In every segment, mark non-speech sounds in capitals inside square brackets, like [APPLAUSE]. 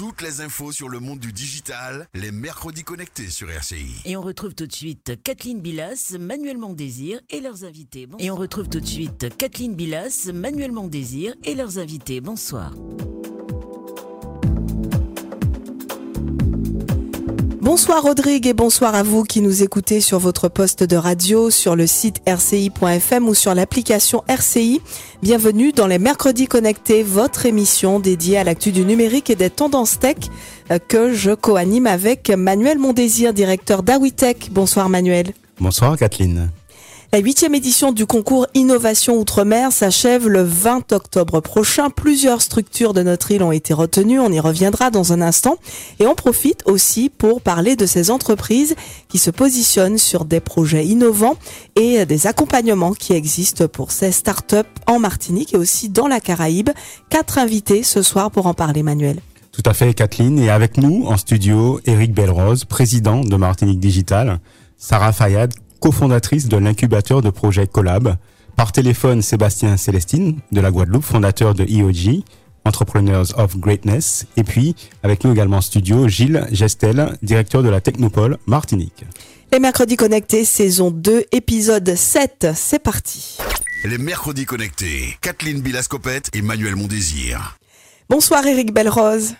Toutes les infos sur le monde du digital, les mercredis connectés sur RCI. Et on retrouve tout de suite Kathleen Bilas, Manuel Mondésir et leurs invités. Bonsoir. Et on retrouve tout de suite Kathleen Bilas, Manuel Mondésir et leurs invités. Bonsoir. Bonsoir Rodrigue et bonsoir à vous qui nous écoutez sur votre poste de radio, sur le site rci.fm ou sur l'application RCI. Bienvenue dans les Mercredis Connectés, votre émission dédiée à l'actu du numérique et des tendances tech euh, que je co-anime avec Manuel Mondésir, directeur d'Awitech. Bonsoir Manuel. Bonsoir Kathleen. La huitième édition du concours Innovation Outre-mer s'achève le 20 octobre prochain. Plusieurs structures de notre île ont été retenues. On y reviendra dans un instant. Et on profite aussi pour parler de ces entreprises qui se positionnent sur des projets innovants et des accompagnements qui existent pour ces startups en Martinique et aussi dans la Caraïbe. Quatre invités ce soir pour en parler, Manuel. Tout à fait, Kathleen. Et avec nous en studio, Eric Belrose, président de Martinique Digital, Sarah Fayad, cofondatrice de l'incubateur de projet Collab. Par téléphone, Sébastien Célestine de la Guadeloupe, fondateur de EOG, Entrepreneurs of Greatness. Et puis, avec nous également en studio, Gilles Gestel, directeur de la Technopole Martinique. Les mercredis connectés, saison 2, épisode 7. C'est parti. Les mercredis connectés, Kathleen Bilascopette et Manuel Mondésir. Bonsoir Eric Belrose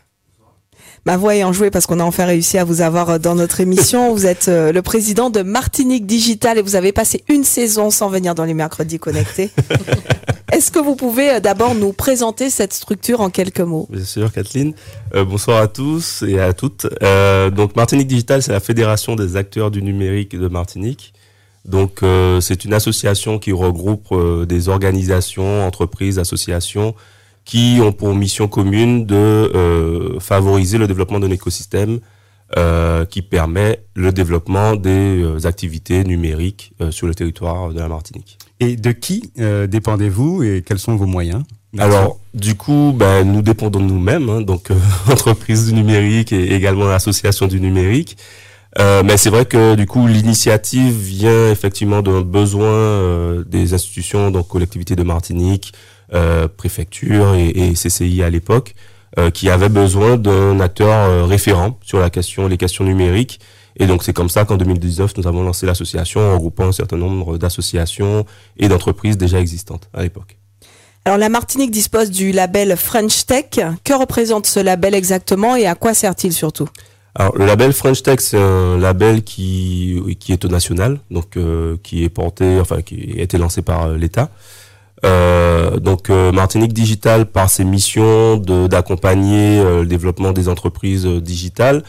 ma voix est enjouée parce qu'on a enfin réussi à vous avoir euh, dans notre émission. Vous êtes euh, le président de Martinique Digital et vous avez passé une saison sans venir dans les mercredis connectés. [LAUGHS] Est-ce que vous pouvez euh, d'abord nous présenter cette structure en quelques mots? Bien sûr, Kathleen. bonsoir à tous et à toutes. donc Martinique Digital, c'est la fédération des acteurs du numérique de Martinique. Donc c'est une association qui regroupe des organisations, entreprises, associations qui ont pour mission commune de euh, favoriser le développement d'un écosystème euh, qui permet le développement des euh, activités numériques sur le territoire de la Martinique. Et de qui dépendez-vous et quels sont vos moyens alors, du coup, ben, nous dépendons de nous-mêmes, hein, donc [LAUGHS] entreprise du numérique et également l'association du numérique. mais c'est vrai que du coup, l'initiative vient effectivement d'un besoin des institutions, donc collectivités de Martinique, euh, préfecture et, CCI à l'époque, euh, qui avaient besoin d'un acteur euh, référent sur la question, les questions numériques. Et donc c'est comme ça qu'en 2019, nous avons lancé l'association en regroupant un certain nombre d'associations et d'entreprises déjà existantes à l'époque. Alors la Martinique dispose du label French Tech. Que représente ce label exactement et à quoi sert-il surtout? Alors le label French Tech c'est un label qui qui est au national, donc qui est porté, enfin qui a été lancé par l'État. Euh, donc euh, Martinique Digital, par ses missions d'accompagner euh, le développement des entreprises digitales,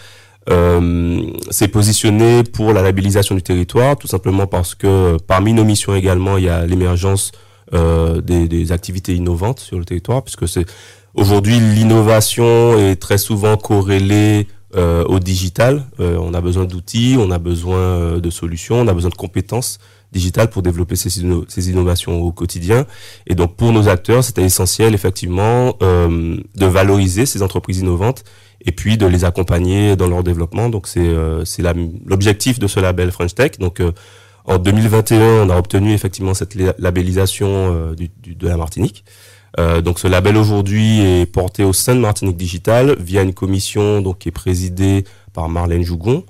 s'est positionné pour la labellisation du territoire, tout simplement parce que parmi nos missions également, il y a l'émergence des, des, activités innovantes sur le territoire, puisque c'est aujourd'hui l'innovation est très souvent corrélée au digital. on a besoin d'outils, on a besoin de solutions, on a besoin de compétences digital pour développer ces, innovations au quotidien. Et donc pour nos acteurs, c'était essentiel effectivement euh, de valoriser ces entreprises innovantes et puis de les accompagner dans leur développement. Donc c'est euh, l'objectif de ce label French Tech. Donc euh, en 2021, on a obtenu effectivement cette labellisation euh, du, du, de la Martinique. Euh, donc ce label aujourd'hui est porté au sein de Martinique Digital via une commission donc qui est présidée par Marlène Jougon,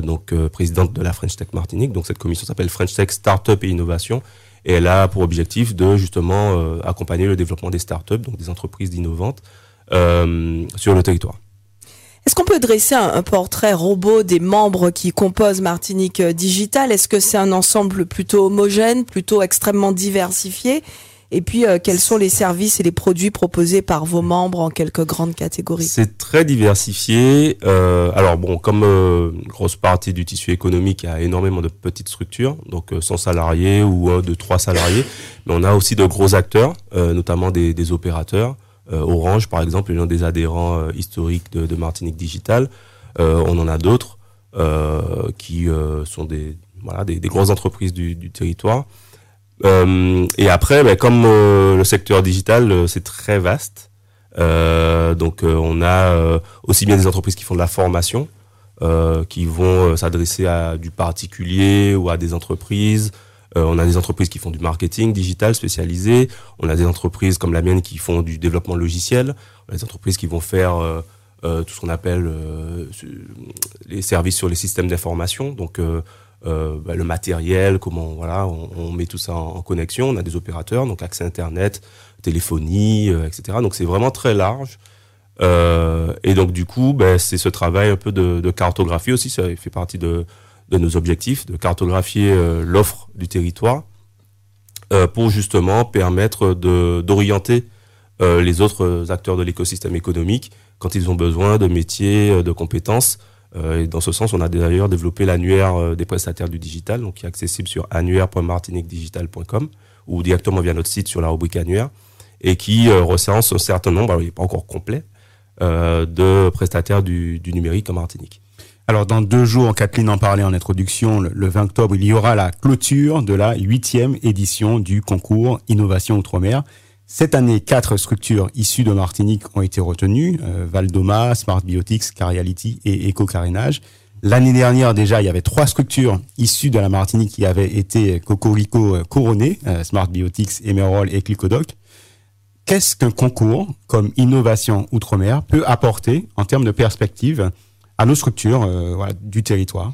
donc euh, présidente de la French Tech Martinique. Donc cette commission s'appelle French Tech Startup et Innovation et elle a pour objectif de justement euh, accompagner le développement des startups, donc des entreprises innovantes sur le territoire. Est-ce qu'on peut dresser un, portrait robot des membres qui composent Martinique Digital? Est-ce que c'est un ensemble plutôt homogène, plutôt extrêmement diversifié? Et puis, euh, quels sont les services et les produits proposés par vos membres en quelques grandes catégories? C'est très diversifié. Euh, alors bon, comme euh, une grosse partie du tissu économique, il y a énormément de petites structures, donc 100 salariés ou de 3 salariés. [LAUGHS] Mais on a aussi de gros acteurs, notamment des, des opérateurs. Orange, par exemple, l'un des adhérents historiques de, de, Martinique Digital. on en a d'autres qui sont des, voilà, des, des grosses entreprises du, du territoire. Euh, et après, ben, comme euh, le secteur digital, euh, c'est très vaste. donc, on a aussi bien des entreprises qui font de la formation, qui vont s'adresser à du particulier ou à des entreprises. on a des entreprises qui font du marketing digital spécialisé. On a des entreprises comme la mienne qui font du développement logiciel. On a des entreprises qui vont faire tout ce qu'on appelle les services sur les systèmes d'information, donc bah, le matériel, comment voilà, on, met tout ça en, connexion. On a des opérateurs, donc accès internet, téléphonie, etc. Donc c'est vraiment très large. et donc du coup, ben, c'est ce travail un peu de, cartographie aussi, ça fait partie de, de nos objectifs, de cartographier l'offre du territoire euh, pour justement permettre d'orienter euh, les autres acteurs de l'écosystème économique quand ils ont besoin de métiers, euh, de compétences. Et dans ce sens, on a d'ailleurs développé l'annuaire des prestataires du digital, donc qui est accessible sur annuaire.martiniquedigital.com ou directement via notre site sur la rubrique annuaire, et qui recense un certain nombre, il n'est pas encore complet, de prestataires du, du numérique en Martinique. Alors dans deux jours, Kathleen en parlait en introduction, le 20 octobre, il y aura la clôture de la huitième édition du concours Innovation Outre-mer. Cette année, quatre structures issues de Martinique ont été retenues, euh, Valdoma, Smart Biotics, Cariality et Eco-Carénage. L'année dernière, déjà, il y avait trois structures issues de la Martinique qui avaient été Cocorico euh, couronnées, euh, Smart Biotics, Emerald et Clicodoc. Qu'est-ce qu'un concours comme Innovation Outre-mer peut apporter en termes de perspective à nos structures euh, du territoire?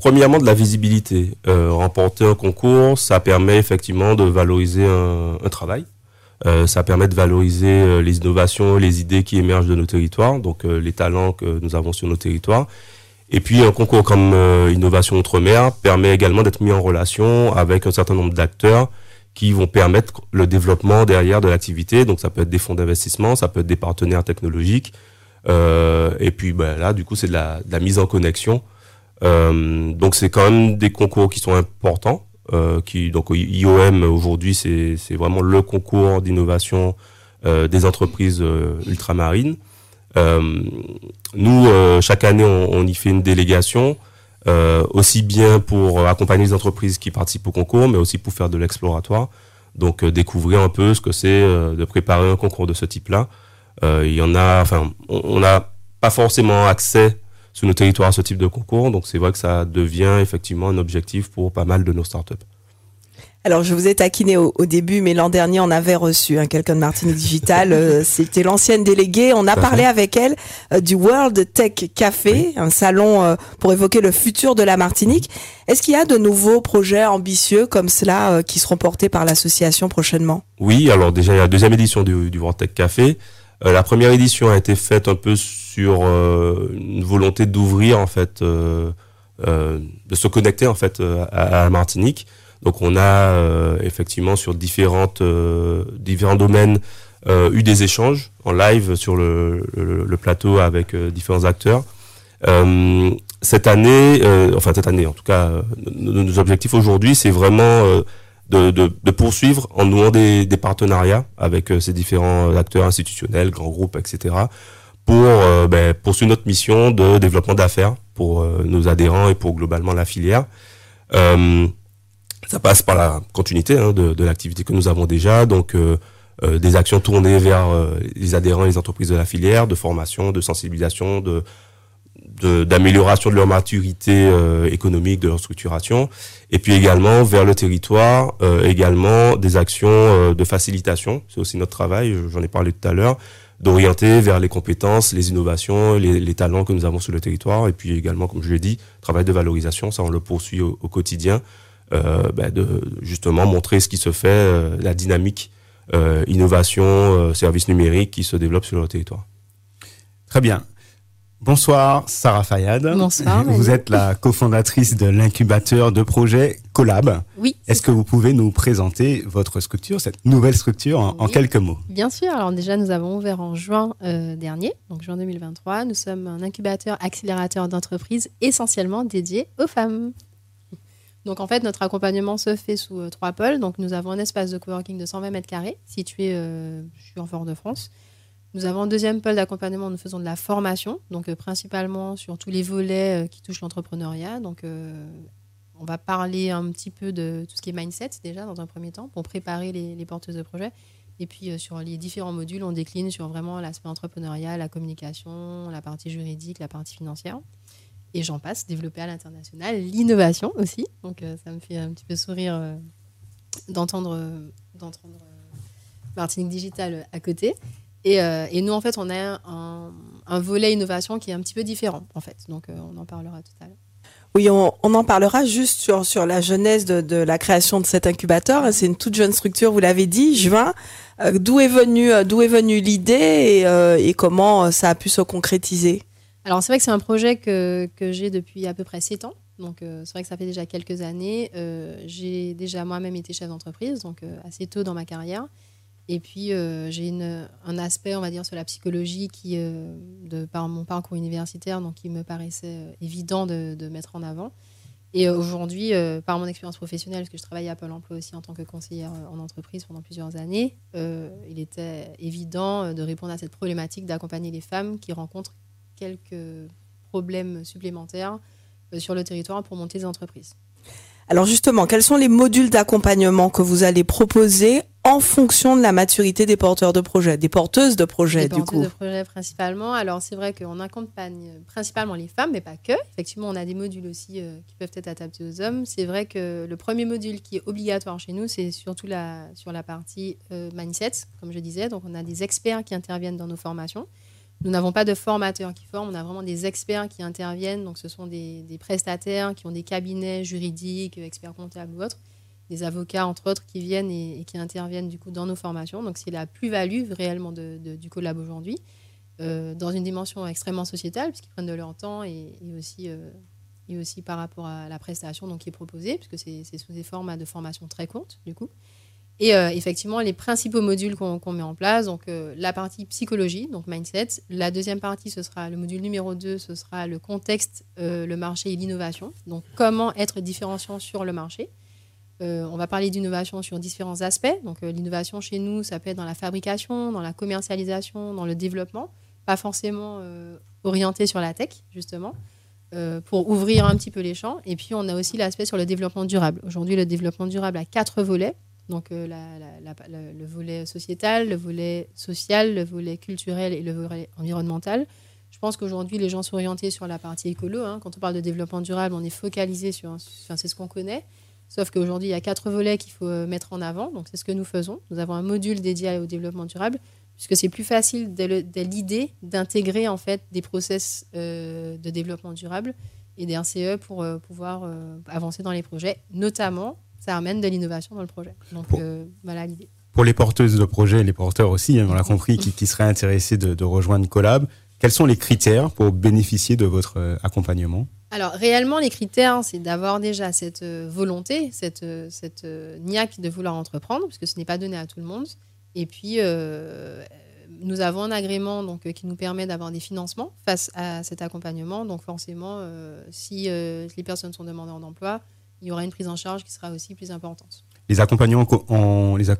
Premièrement, de la visibilité. Euh, remporter un concours, ça permet effectivement de valoriser un, travail. Euh, ça permet de valoriser les innovations, les idées qui émergent de nos territoires, donc les talents que nous avons sur nos territoires. Et puis un concours comme Innovation Outre-mer permet également d'être mis en relation avec un certain nombre d'acteurs qui vont permettre le développement derrière de l'activité. Donc ça peut être des fonds d'investissement, ça peut être des partenaires technologiques, euh, et puis bah, là, du coup, c'est de la, de la, mise en connexion. Euh, donc c'est quand même des concours qui sont importants. Euh, qui donc IOM aujourd'hui c'est c'est vraiment le concours d'innovation euh, des entreprises euh, ultramarines. nous chaque année on, on, y fait une délégation aussi bien pour accompagner les entreprises qui participent au concours, mais aussi pour faire de l'exploratoire. Donc découvrir un peu ce que c'est de préparer un concours de ce type-là. Euh, il y en a, enfin, on n'a pas forcément accès sur nos territoires à ce type de concours, donc c'est vrai que ça devient effectivement un objectif pour pas mal de nos startups. Alors, je vous ai taquiné au, début, mais l'an dernier, on avait reçu hein, quelqu'un de Martinique Digital. [LAUGHS] Euh, c'était l'ancienne déléguée. On a parlé avec elle euh, du World Tech Café, un salon pour évoquer le futur de la Martinique. Est-ce qu'il y a de nouveaux projets ambitieux comme cela qui seront portés par l'association prochainement? Oui, alors déjà, il y a la deuxième édition du, du World Tech Café. Euh, la première édition a été faite un peu sur euh, une volonté d'ouvrir en fait, euh, de se connecter en fait à, Martinique. Donc on a effectivement sur différentes différents domaines eu des échanges en live sur le, plateau avec différents acteurs. cette année, enfin cette année en tout cas, nos objectifs aujourd'hui, c'est vraiment de, de, poursuivre en nouant des, partenariats avec euh, ces différents acteurs institutionnels, grands groupes, etc., pour euh, ben, poursuivre notre mission de développement d'affaires pour euh, nos adhérents et pour globalement la filière. ça passe par la continuité hein, de, de l'activité que nous avons déjà, donc des actions tournées vers les adhérents et les entreprises de la filière, de formation, de sensibilisation, de d'amélioration de, leur maturité euh, économique, de leur structuration, et puis également vers le territoire, euh, également des actions euh, de facilitation, c'est aussi notre travail, j'en ai parlé tout à l'heure, d'orienter vers les compétences, les innovations, les, talents que nous avons sur le territoire, et puis également, comme je l'ai dit, travail de valorisation, ça on le poursuit au, quotidien, ben de justement montrer ce qui se fait, la dynamique, innovation, services numériques qui se développent sur le territoire. Très bien. Bonsoir Sarah Fayad. Bonsoir. Vous êtes la cofondatrice de l'incubateur de projet Collab. Oui. Est-ce que vous pouvez nous présenter votre structure, cette nouvelle structure, en, quelques mots? Bien sûr. Alors déjà, nous avons ouvert en juin euh, dernier, donc juin 2023. Nous sommes un incubateur accélérateur d'entreprise essentiellement dédié aux femmes. Donc en fait, notre accompagnement se fait sous euh, trois pôles. Donc nous avons un espace de coworking de 120 mètres carrés situé, euh, je suis en Fort-de-France. Nous avons un deuxième pôle d'accompagnement, nous faisons de la formation, donc euh, principalement sur tous les volets euh, qui touchent l'entrepreneuriat. Donc, euh, on va parler un petit peu de tout ce qui est mindset déjà dans un premier temps pour préparer les, porteuses de projets. Et puis sur les différents modules, on décline sur vraiment l'aspect entrepreneurial, la communication, la partie juridique, la partie financière. Et j'en passe, développer à l'international, l'innovation aussi. Donc ça me fait un petit peu sourire d'entendre Martinique Digital à côté. Et, euh, et, nous, en fait, on a un, un volet innovation qui est un petit peu différent, en fait. Donc, on en parlera tout à l'heure. Oui, on, en parlera juste sur, sur la genèse de, la création de cet incubateur. C'est une toute jeune structure, vous l'avez dit, juin. d'où est venue d'où est venue l'idée et, et, comment ça a pu se concrétiser? Alors c'est vrai que c'est un projet que, que j'ai depuis à peu près 7 ans. Donc euh, c'est vrai que ça fait déjà quelques années. Euh, j'ai déjà moi-même été chef d'entreprise, donc euh, assez tôt dans ma carrière. Et puis j'ai un aspect, on va dire, sur la psychologie qui, de par mon parcours universitaire, donc qui me paraissait évident de, mettre en avant. Et aujourd'hui, par mon expérience professionnelle, parce que je travaillais à Pôle Emploi aussi en tant que conseillère en entreprise pendant plusieurs années, il était évident de répondre à cette problématique d'accompagner les femmes qui rencontrent quelques problèmes supplémentaires euh, sur le territoire pour monter des entreprises. Alors justement, quels sont les modules d'accompagnement que vous allez proposer en fonction de la maturité des porteurs de projets, des porteuses de projets du coup de projets principalement. Alors c'est vrai qu'on accompagne principalement les femmes, mais pas que. Effectivement, on a des modules aussi euh, qui peuvent être adaptés aux hommes. C'est vrai que le premier module qui est obligatoire chez nous, c'est surtout la, sur la partie euh, mindset, comme je disais. Donc on a des experts qui interviennent dans nos formations. Nous n'avons pas de formateurs qui forment, on a vraiment des experts qui interviennent. Donc, ce sont des, prestataires qui ont des cabinets juridiques, experts comptables ou autres, des avocats, entre autres, qui viennent et, qui interviennent du coup dans nos formations. Donc, c'est la plus-value réellement du collab aujourd'hui, euh, dans une dimension extrêmement sociétale, puisqu'ils prennent de leur temps et, aussi, euh, et aussi par rapport à la prestation donc, qui est proposée, puisque c'est sous des formats de formation très courtes, du coup. Et euh, effectivement, les principaux modules qu'on met en place, donc la partie psychologie, donc mindset. La deuxième partie, ce sera le module numéro 2, ce sera le contexte, le marché et l'innovation. Donc comment être différenciant sur le marché. On va parler d'innovation sur différents aspects. Donc l'innovation chez nous, ça peut être dans la fabrication, dans la commercialisation, dans le développement, pas forcément orienté sur la tech, justement. pour ouvrir un petit peu les champs. Et puis, on a aussi l'aspect sur le développement durable. Aujourd'hui, le développement durable a quatre volets. Donc euh, le volet sociétal, le volet social, le volet culturel et le volet environnemental. Je pense qu'aujourd'hui, les gens sont orientés sur la partie écolo. Hein. Quand on parle de développement durable, on est focalisé sur, c'est ce qu'on connaît. Sauf qu'aujourd'hui, il y a quatre volets qu'il faut euh, mettre en avant. Donc, c'est ce que nous faisons. Nous avons un module dédié au développement durable, puisque c'est plus facile dès l'idée d'intégrer en fait des process euh, de développement durable et des RCE pour pouvoir avancer dans les projets, notamment ça amène de l'innovation dans le projet. Donc euh, voilà l'idée. Pour les porteuses de projet, les porteurs aussi, hein, on l'a compris, qui, seraient intéressés de, rejoindre Collab, quels sont les critères pour bénéficier de votre euh, accompagnement? Alors réellement, les critères, c'est d'avoir déjà cette euh, volonté, cette, cette niaque de vouloir entreprendre, puisque ce n'est pas donné à tout le monde. Et puis, nous avons un agrément donc, qui nous permet d'avoir des financements face à cet accompagnement. Donc forcément, si les personnes sont demandeurs d'emploi, il y aura une prise en charge qui sera aussi plus importante. Les accompagnements,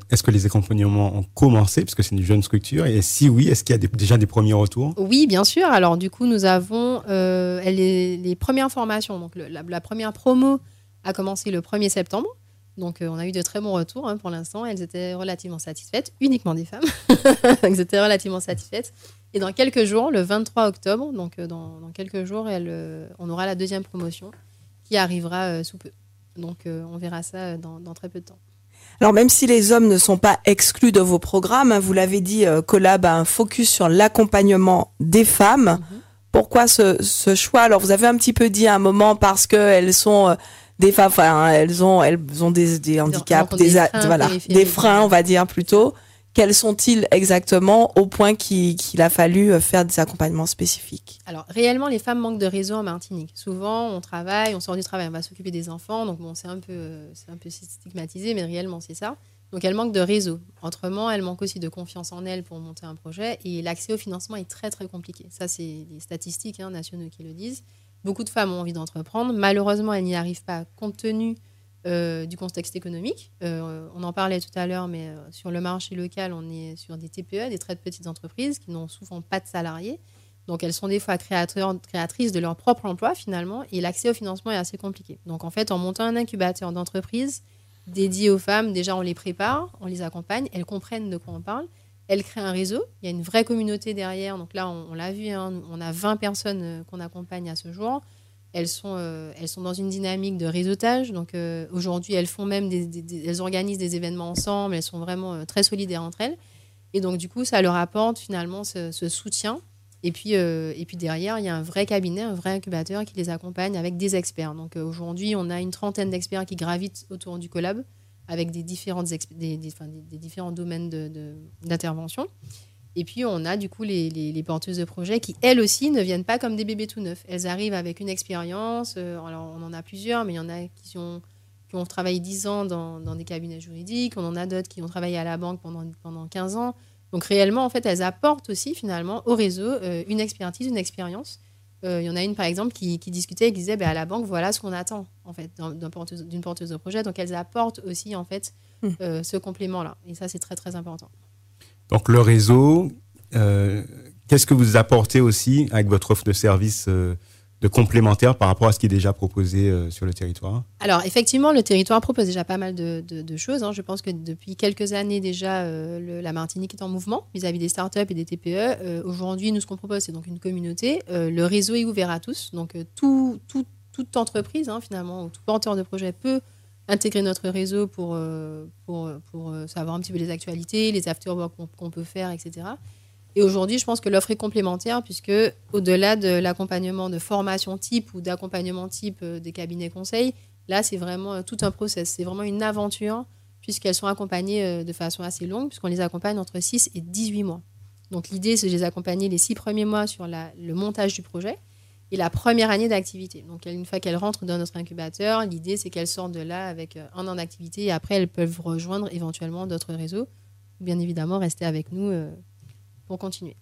est-ce que les accompagnements ont commencé, parce que c'est une jeune structure, et si oui, est-ce qu'il y a déjà des premiers retours? Oui, bien sûr. Alors du coup, nous avons euh, les, premières formations. Donc la, première promo a commencé le 1er septembre. Donc euh, on a eu de très bons retours hein, pour l'instant. Elles étaient relativement satisfaites, uniquement des femmes. [LAUGHS] Elles étaient relativement satisfaites. Et dans quelques jours, le 23 octobre, donc euh, dans, quelques jours, on aura la deuxième promotion qui arrivera sous peu. Donc euh, on verra ça euh, dans, très peu de temps. Alors même si les hommes ne sont pas exclus de vos programmes, hein, vous l'avez dit, euh, Collab a un focus sur l'accompagnement des femmes. Mhm. Pourquoi ce, choix? Alors vous avez un petit peu dit à un moment parce qu'elles sont des femmes, enfin, elles ont, elles ont des, handicaps, des, voilà, des freins, on va dire plutôt. Quels sont-ils exactement au point qu'il a fallu euh, faire des accompagnements spécifiques? Alors, réellement, les femmes manquent de réseau en Martinique. Souvent, on travaille, on sort du travail, on va s'occuper des enfants. Donc, bon, c'est un, peu, un peu stigmatisé, mais réellement, c'est ça. Donc, elles manquent de réseau. Autrement, elles manquent aussi de confiance en elles pour monter un projet. Et l'accès au financement est très, très compliqué. Ça, c'est les statistiques hein, nationaux qui le disent. Beaucoup de femmes ont envie d'entreprendre. Malheureusement, elles n'y arrivent pas compte tenu euh, du contexte économique. Euh, on en parlait tout à l'heure, mais euh, sur le marché local, on est sur des TPE, des très petites entreprises qui n'ont souvent pas de salariés. Donc elles sont des fois créatrices de leur propre emploi finalement, et l'accès au financement est assez compliqué. Donc en fait, en montant un incubateur d'entreprise dédié aux femmes, déjà on les prépare, on les accompagne, elles comprennent de quoi on parle, elles créent un réseau, il y a une vraie communauté derrière. Donc là, on, l'a vu, hein, on a 20 personnes qu'on accompagne à ce jour. Elles sont, euh, elles sont dans une dynamique de réseautage. Donc euh, aujourd'hui, elles font même elles organisent des événements ensemble. Elles sont vraiment euh, très solidaires entre elles. Et donc du coup, ça leur apporte finalement ce, soutien Et puis, et puis derrière, il y a un vrai cabinet, un vrai incubateur qui les accompagne avec des experts. Donc aujourd'hui, on a une trentaine d'experts qui gravitent autour du collab avec des, différentes des, des, différents domaines d'intervention. Et puis, on a du coup les, les, porteuses de projets qui, elles aussi, ne viennent pas comme des bébés tout neufs. Elles arrivent avec une expérience. alors, on en a plusieurs, mais il y en a qui ont qui ont travaillé 10 ans dans, des cabinets juridiques, on en a d'autres qui ont travaillé à la banque pendant, pendant 15 ans. Donc réellement, en fait, elles apportent aussi finalement au réseau euh, une expertise, une expérience. Euh, il y en a une, par exemple, qui, discutait et qui disait, bah, à la banque, voilà ce qu'on attend, en fait, d'une porteuse, porteuse, de projet. Donc elles apportent aussi, en fait, mmh. euh, ce complément-là. Et ça, c'est très, très important. Donc le réseau, qu'est-ce que vous apportez aussi avec votre offre de service de complémentaires par rapport à ce qui est déjà proposé euh, sur le territoire? Alors effectivement, le territoire propose déjà pas mal de, choses. Hein. Je pense que depuis quelques années déjà, euh, la Martinique est en mouvement vis-à-vis des startups et des TPE. Euh, aujourd'hui, nous, ce qu'on propose, c'est donc une communauté. le réseau est ouvert à tous. Donc tout, toute entreprise, hein, finalement, ou tout porteur de projet peut intégrer notre réseau pour, pour, pour savoir un petit peu les actualités, les afterwork qu'on peut faire, etc. Et aujourd'hui, je pense que l'offre est complémentaire puisque au-delà de l'accompagnement de formation type ou d'accompagnement type euh, des cabinets conseils, là, c'est vraiment euh, tout un process. C'est vraiment une aventure puisqu'elles sont accompagnées euh, de façon assez longue puisqu'on les accompagne entre 6 et 18 mois. Donc l'idée, c'est de les accompagner les six premiers mois sur le montage du projet et la première année d'activité. Donc une fois qu'elles rentrent dans notre incubateur, l'idée, c'est qu'elles sortent de là avec un an d'activité et après, elles peuvent rejoindre éventuellement d'autres réseaux ou bien évidemment rester avec nous continuer.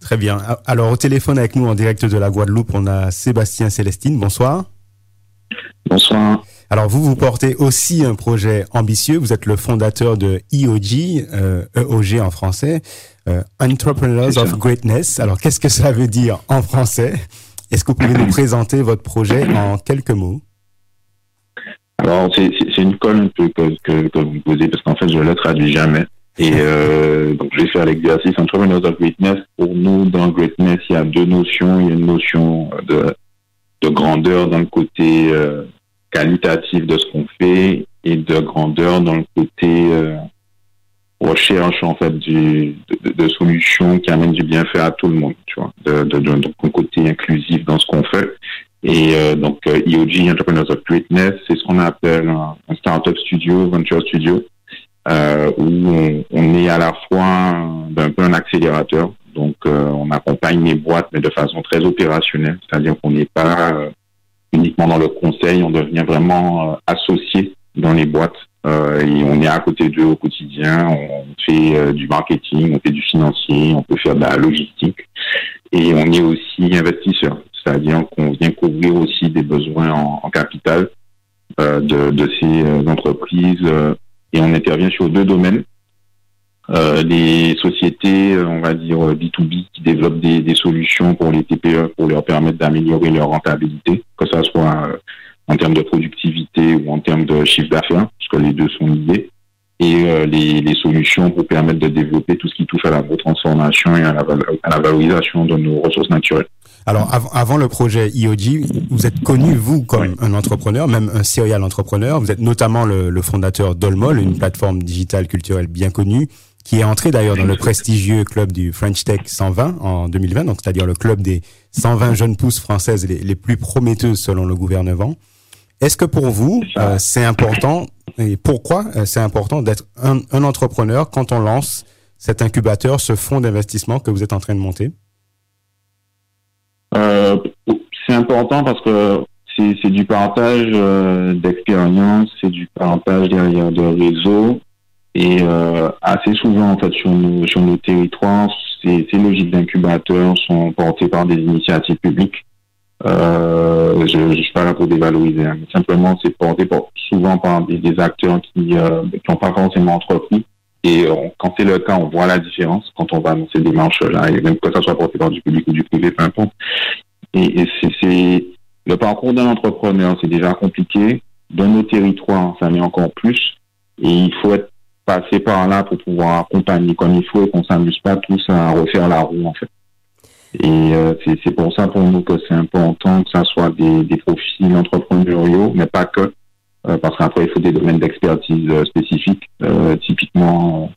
Très bien. Alors au téléphone avec nous en direct de la Guadeloupe, on a Sébastien Célestine. Bonsoir. Bonsoir. Alors vous, vous portez aussi un projet ambitieux. Vous êtes le fondateur de EOG, euh, EOG en français, euh, Entrepreneurs of Greatness. Alors qu'est-ce que ça veut dire en français? Est-ce que vous pouvez nous [COUGHS] présenter votre projet en quelques mots? Alors c'est une colle un peu que, que, que vous posez parce qu'en fait je ne le traduis jamais. Et euh, donc, je vais faire l'exercice Entrepreneurs of Greatness. Pour nous, dans Greatness, il y a deux notions. Il y a une notion de, de grandeur dans le côté euh, qualitatif de ce qu'on fait et de grandeur dans le côté euh, recherche en fait du, de, de, solutions qui amènent du bienfait à tout le monde. Tu vois, de, de, de donc un côté inclusif dans ce qu'on fait. Et euh, donc, EOG, e Entrepreneurs of Greatness, c'est ce qu'on appelle un, un startup studio, venture studio euh, où on, est à la fois d'un peu un accélérateur. Donc, euh, on accompagne les boîtes, mais de façon très opérationnelle, c'est-à-dire qu'on n'est pas euh, uniquement dans le conseil, on devient vraiment associé dans les boîtes et on est à côté d'eux au quotidien. On fait du marketing, on fait du financier, on peut faire de la logistique et on est aussi investisseur, c'est-à-dire qu'on vient couvrir aussi des besoins en, capital de, de, ces entreprises et on intervient sur deux domaines. Euh, les sociétés, euh, on va dire B2B, euh, qui développent des, des solutions pour les TPE pour leur permettre d'améliorer leur rentabilité, que ce soit euh, en termes de productivité ou en termes de chiffre d'affaires, parce que les deux sont liés, et les, les, solutions pour permettre de développer tout ce qui touche à la transformation et à la, à la valorisation de nos ressources naturelles. Alors avant le projet IOG, vous êtes connu vous comme un entrepreneur, même un serial entrepreneur. Vous êtes notamment le, fondateur d'Olmol, une plateforme digitale culturelle bien connue, qui est entrée d'ailleurs dans le prestigieux club du French Tech 120 en 2020, donc c'est-à-dire le club des 120 jeunes pousses françaises les, plus prometteuses selon le gouvernement. Est-ce que pour vous, euh, c'est important, et pourquoi euh, c'est important d'être un, un entrepreneur quand on lance cet incubateur, ce fonds d'investissement que vous êtes en train de monter? Euh, c'est important parce que c'est du partage euh, d'expérience, c'est du partage derrière de réseaux. Et euh, assez souvent, en fait, sur nos, sur nos territoires, ces, ces logiques d'incubateurs sont portées par des initiatives publiques. Euh, je ne suis pas là pour dévaloriser, hein, mais simplement, c'est porté souvent par des, des acteurs qui n'ont pas forcément entrepris et quand c'est le cas, on voit la différence quand on va dans ces démarches-là, et même que ça soit porté par du public ou du privé, peu importe. Et, c'est le parcours d'un entrepreneur, c'est déjà compliqué. Dans nos territoires, ça met encore plus. Et il faut être passé par là pour pouvoir accompagner comme il faut et qu'on s'amuse pas tous à refaire la roue, en fait. Et euh, c'est pour ça pour nous que c'est important que ça soit des, des profils entrepreneuriaux, mais pas que, euh, parce qu'après, il faut des domaines d'expertise euh, spécifiques. Euh, typiquement,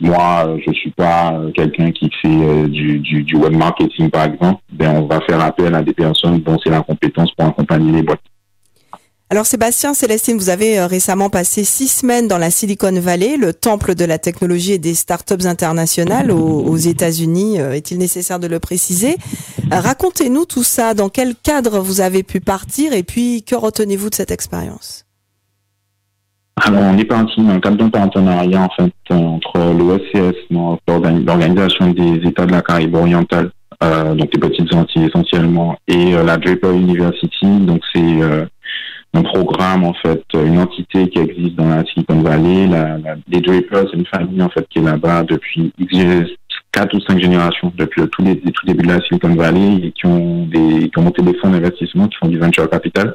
moi, je suis pas euh, quelqu'un qui fait euh, du, du, du, web marketing, par exemple, ben, on va faire appel à des personnes dont c'est la compétence pour accompagner les boîtes. Alors Sébastien Célestine, vous avez récemment passé six semaines dans la Silicon Valley, le temple de la technologie et des startups internationales aux, États-Unis. Est-il nécessaire de le préciser? Racontez-nous tout ça. Dans quel cadre vous avez pu partir et puis que retenez-vous de cette expérience? Alors, on est parti dans le cadre d'un partenariat en fait entre l'OSCS, l'Organisation des États de la Caraïbe orientale, euh, donc les petites Antilles essentiellement, et euh, la Draper University. Donc c'est euh, un programme en fait, une entité qui existe dans la Silicon Valley. La, les Drapers, c'est une famille en fait qui est là-bas depuis quatre ou cinq générations, depuis le tout, les, tout début de la Silicon Valley, et qui ont des, qui ont monté des fonds d'investissement, qui font du venture capital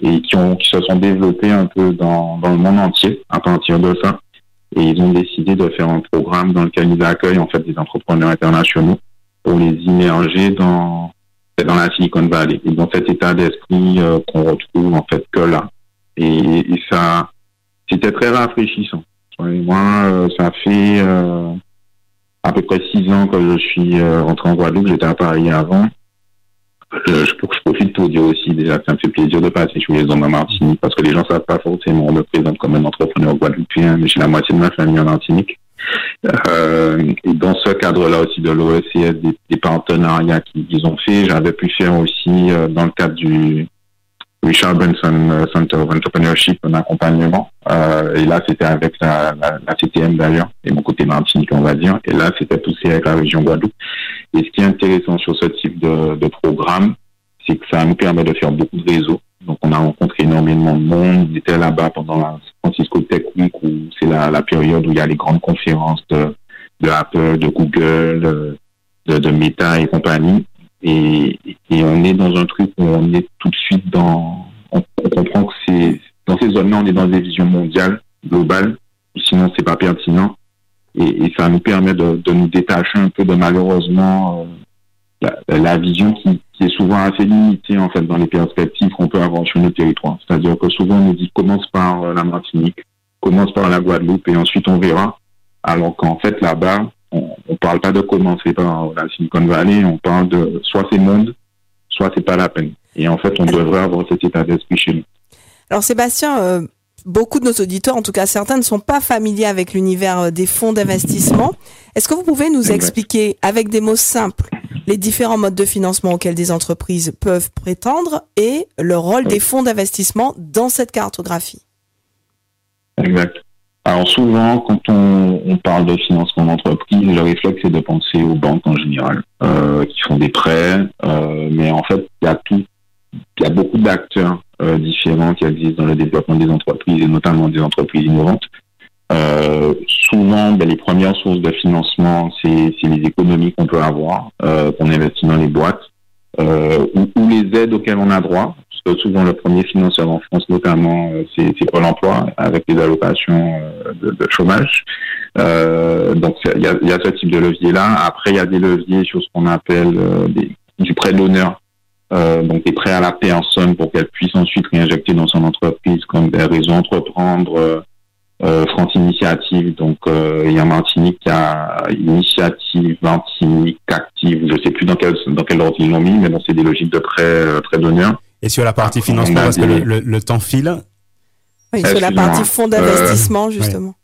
et qui, ont, qui se sont développés un peu dans, dans le monde entier à partir de ça. Et ils ont décidé de faire un programme dans lequel ils accueillent en fait des entrepreneurs internationaux pour les immerger dans dans la Silicon Valley et dans cet état d'esprit euh, qu'on retrouve en fait que là. Et, ça, c'était très rafraîchissant. moi, euh, ça fait euh, à peu près six ans que je suis rentré en Guadeloupe. J'étais à Paris avant. Euh, je, je, profite pour dire aussi déjà que ça me fait plaisir de passer chez les hommes en Martinique parce que les gens savent pas forcément, on me présente comme un entrepreneur guadeloupéen, mais j'ai la moitié de ma famille en Martinique. Euh, et dans ce cadre-là aussi de l'OSCS, des, partenariats qu'ils ont fait, j'avais pu faire aussi euh, dans le cadre du Richard Benson euh, Center of Entrepreneurship un accompagnement. Et là, c'était avec la, CTM d'ailleurs, et mon côté Martinique, on va dire. Et là, c'était poussé avec la région Guadeloupe. Et ce qui est intéressant sur ce type de programme, c'est que ça nous permet de faire beaucoup de réseaux. Donc, on a rencontré énormément de monde. On était là-bas pendant la Francisco Tech Week, où c'est la, période où il y a les grandes conférences de, Apple, de Google, de, Meta et compagnie. Et, on est dans un truc où on est tout de suite dans... On, comprend que c'est... Dans ces zones-là, on est dans des visions mondiales, globales. Sinon, c'est pas pertinent et, ça nous permet de, de, nous détacher un peu de malheureusement euh, la, la, vision qui, qui, est souvent assez limitée en fait dans les perspectives qu'on peut avoir sur nos territoires. C'est-à-dire que souvent on nous dit commence par euh, la Martinique, commence par la Guadeloupe et ensuite on verra. Alors qu'en fait là-bas, on, on parle pas de commencer par la Silicon Valley, on parle de soit c'est monde, soit c'est pas la peine. Et en fait, on devrait avoir cet état d'esprit chez nous. Alors Sébastien, euh, beaucoup de nos auditeurs, en tout cas certains, ne sont pas familiers avec l'univers euh, des fonds d'investissement. Est-ce que vous pouvez nous expliquer, avec des mots simples, les différents modes de financement auxquels des entreprises peuvent prétendre et le rôle des fonds d'investissement dans cette cartographie? Exact. Alors souvent, quand on, on parle de financement d'entreprise, le réflexe est de penser aux banques en général, euh, qui font des prêts, euh, mais en fait, il y a tout, il y a beaucoup d'acteurs euh, différents qui existent dans le développement des entreprises et notamment des entreprises innovantes. Euh, souvent, ben, les premières sources de financement, c'est les économies qu'on peut avoir, euh, qu'on investit dans les boîtes, euh, ou, les aides auxquelles on a droit. Parce que souvent, le premier financeur en France, notamment, c'est Pôle emploi, avec les allocations de, chômage. donc, il y a, ce type de levier-là. Après, il y a des leviers sur ce qu'on appelle du prêt d'honneur euh, donc des prêts à la personne pour qu'elle puisse ensuite réinjecter dans son entreprise comme des réseaux entreprendre, euh, euh, France Initiative, donc euh, il y a Martinique qui a Initiative, Martinique, Active, je sais plus dans quel dans quel ordre ils l'ont mis, mais bon c'est des logiques de prêt euh, prêt d'honneur. Et sur la partie financement, parce que le, le, le, temps file. Oui, sur la partie fonds d'investissement justement. Ouais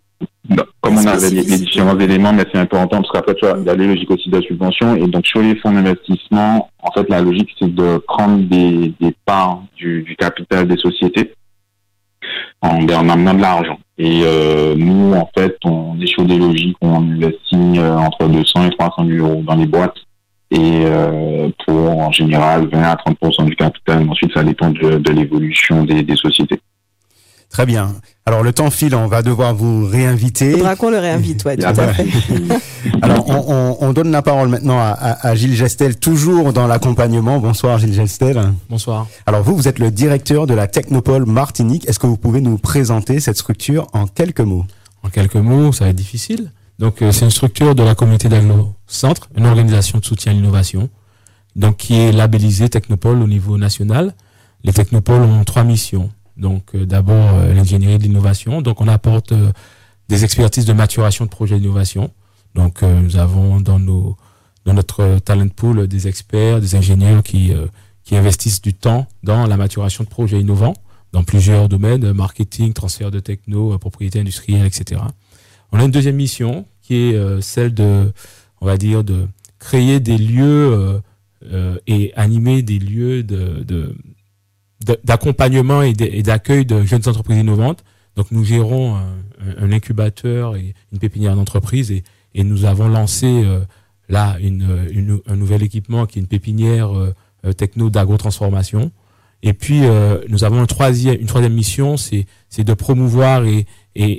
comme on a les, les, différents éléments, mais c'est important parce qu'après, tu vois, il y a les logiques aussi de subvention. Et donc, sur les fonds d'investissement, en fait, la logique, c'est de prendre des, des parts du, du, capital des sociétés en, en amenant de l'argent. Et euh, nous, en fait, on est sur des logiques où on investit euh, entre 200 et 300 000 euros dans les boîtes. Et euh, pour, en général, 20 à 30% du capital. Ensuite, ça dépend de, de l'évolution des, des sociétés. Très bien. Alors le temps file, on va devoir vous réinviter. Il faudra qu'on le réinvite, ouais, tout à fait. [LAUGHS] Alors on, on, on, donne la parole maintenant à, à, à Gilles Gestel, toujours dans l'accompagnement. Bonsoir Gilles Gestel. Bonsoir. Alors vous, vous êtes le directeur de la Technopole Martinique. Est-ce que vous pouvez nous présenter cette structure en quelques mots? En quelques mots, ça va être difficile. Donc euh, c'est une structure de la communauté d'Agno-Centre, une organisation de soutien à l'innovation, donc qui est labellisée Technopole au niveau national. Les Technopoles ont trois missions donc euh, d'abord euh, l'ingénierie de l'innovation. Donc on apporte euh, des expertises de maturation de projets d'innovation. Donc, nous avons dans nos dans notre talent pool des experts, des ingénieurs qui qui investissent du temps dans la maturation de projets innovants dans plusieurs domaines, marketing, transfert de techno, propriété industrielle, etc. On a une deuxième mission qui est celle de, on va dire, de créer des lieux et animer des lieux de, d'accompagnement et d'accueil de jeunes entreprises innovantes. Donc nous gérons un, incubateur et une pépinière d'entreprise et, et, nous avons lancé euh, là un nouvel équipement qui est une pépinière euh, techno d'agro-transformation. Et puis nous avons une troisième mission, c'est de promouvoir et,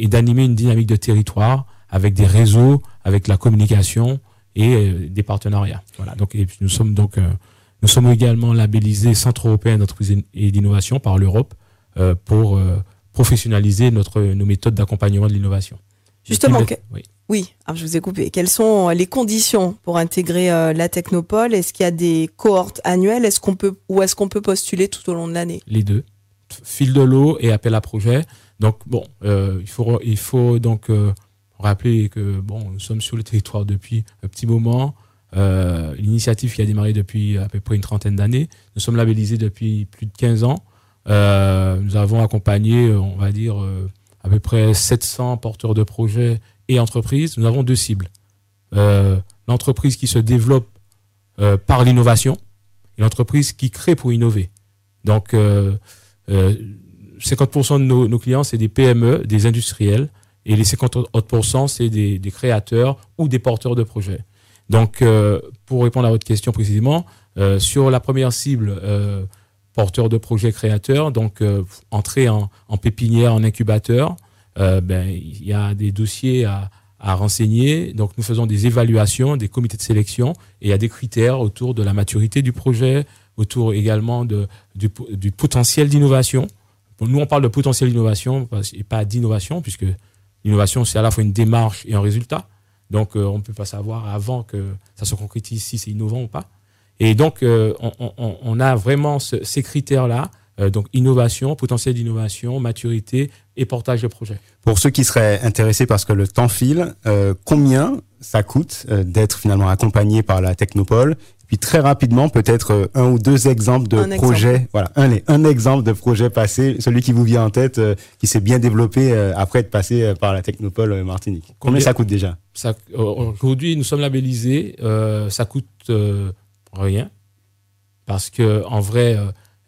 d'animer une dynamique de territoire avec des réseaux, avec la communication, et euh, des partenariats. Voilà. Donc, nous sommes donc euh, nous sommes également labellisés Centre européen d'entreprise et d'innovation par l'Europe euh, pour professionnaliser notre nos méthodes d'accompagnement de l'innovation. Justement, oui. oui ah, je vous ai coupé. Quelles sont les conditions pour intégrer la Technopole? Est-ce qu'il y a des cohortes annuelles? Est-ce qu'on peut ou est-ce qu'on peut postuler tout au long de l'année? Les deux. Fil de l'eau et appel à projet. Donc bon, il faut il faut donc rappeler que bon, nous sommes sur le territoire depuis un petit moment. Euh, L'initiative qui a démarré depuis à peu près une trentaine d'années. Nous sommes labellisés depuis plus de 15 ans. Euh, nous avons accompagné, on va dire, euh, à peu près 700 porteurs de projets et entreprises. Nous avons deux cibles. Euh, l'entreprise qui se développe par l'innovation et l'entreprise qui crée pour innover. Donc, 50% de nos, clients, c'est des PME, des industriels et les 50 autres c'est des, créateurs ou des porteurs de projets. Donc, euh, pour répondre à votre question précisément, euh, sur la première cible, euh, porteur de projets créateurs, donc euh, entrer en, en, pépinière, en incubateur, euh, ben il y a des dossiers à, à, renseigner. Donc, nous faisons des évaluations, des comités de sélection, et il y a des critères autour de la maturité du projet, autour également de, du, du potentiel d'innovation. Nous, on parle de potentiel d'innovation et pas d'innovation, puisque L'innovation, c'est à la fois une démarche et un résultat. Donc, euh, on ne peut pas savoir avant que ça se concrétise si c'est innovant ou pas. Et donc, euh, on, on, on, a vraiment ce, ces critères-là. Euh, donc, innovation, potentiel d'innovation, maturité et portage de projet. Pour ceux qui seraient intéressés parce que le temps file, combien ça coûte d'être finalement accompagné par la Technopole? Puis très rapidement, peut-être euh, un ou deux exemples de un projets. Exemple. Voilà, un, un exemple de projet passé, celui qui vous vient en tête, euh, qui s'est bien développé euh, après être passé euh, par la Technopole euh, Martinique. Combien, Combien ça coûte déjà? Aujourd'hui, nous sommes labellisés. ça coûte rien parce que en vrai,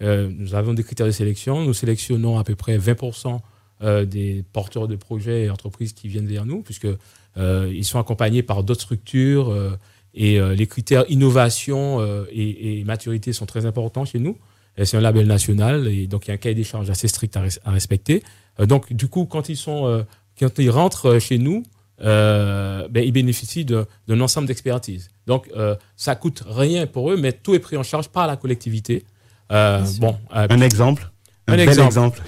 nous avons des critères de sélection. Nous sélectionnons à peu près 20% des porteurs de projets et entreprises qui viennent vers nous, puisque ils sont accompagnés par d'autres structures et euh, les critères innovation euh, et, et, maturité sont très importants chez nous. C'est un label national et donc il y a un cahier des charges assez strict à, res à respecter. Euh, donc du coup, quand ils sont, euh, quand ils rentrent chez nous, euh, ben, ils bénéficient d'un ensemble d'expertise. Donc euh, ça coûte rien pour eux, mais tout est pris en charge par la collectivité. Bon, un exemple? Un, un exemple, exemple.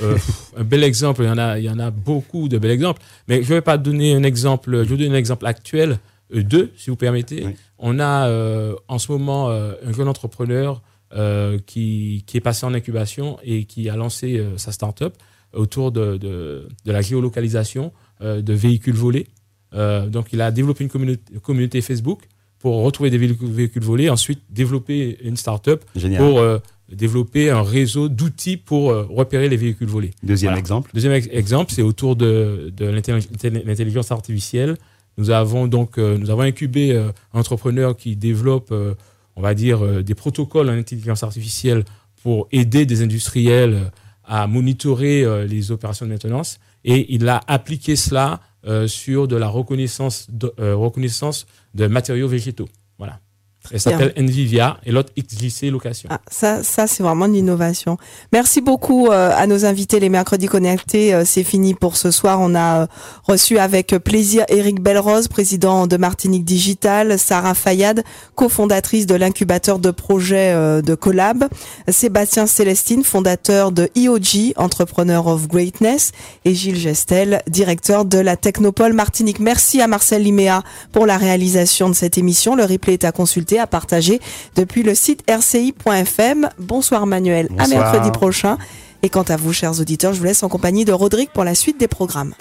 un bel exemple. Il y en a, il y en a beaucoup de bels exemples. Mais je vais pas donner un exemple. Je vais donner un exemple actuel deux, si vous permettez. Oui. On a euh, en ce moment euh, un jeune entrepreneur euh, qui, qui, est passé en incubation et qui a lancé euh, sa start-up autour de, de, de, la géolocalisation euh, de véhicules volés. donc, il a développé une communauté, communauté, Facebook pour retrouver des véhicules volés, ensuite développer une start-up pour développer un réseau d'outils pour repérer les véhicules volés. Deuxième voilà. exemple. Deuxième ex exemple, c'est autour de, de l'intelligence artificielle nous avons donc euh, nous avons incubé euh, un entrepreneur qui développe, euh, on va dire, des protocoles en intelligence artificielle pour aider des industriels à monitorer les opérations de maintenance. Et il a appliqué cela sur de la reconnaissance de, reconnaissance de matériaux végétaux. Voilà. Elle s'appelle Nvivia et l'autre XJC Location. Ah, ça, ça c'est vraiment de l'innovation. Merci beaucoup euh, à nos invités les mercredis connectés. Euh, c'est fini pour ce soir. On a euh, reçu avec plaisir Eric Belrose, président de Martinique Digital, Sarah Fayad, cofondatrice de l'incubateur de projet euh, de Collab, Sébastien Célestine, fondateur de EOG, Entrepreneur of Greatness, et Gilles Gestel, directeur de la Technopole Martinique. Merci à Marcel Liméa pour la réalisation de cette émission. Le replay est à consulter à partager depuis le site rci.fm. Bonsoir Manuel, Bonsoir. à mercredi prochain. Et quant à vous, chers auditeurs, je vous laisse en compagnie de Rodrigue pour la suite des programmes.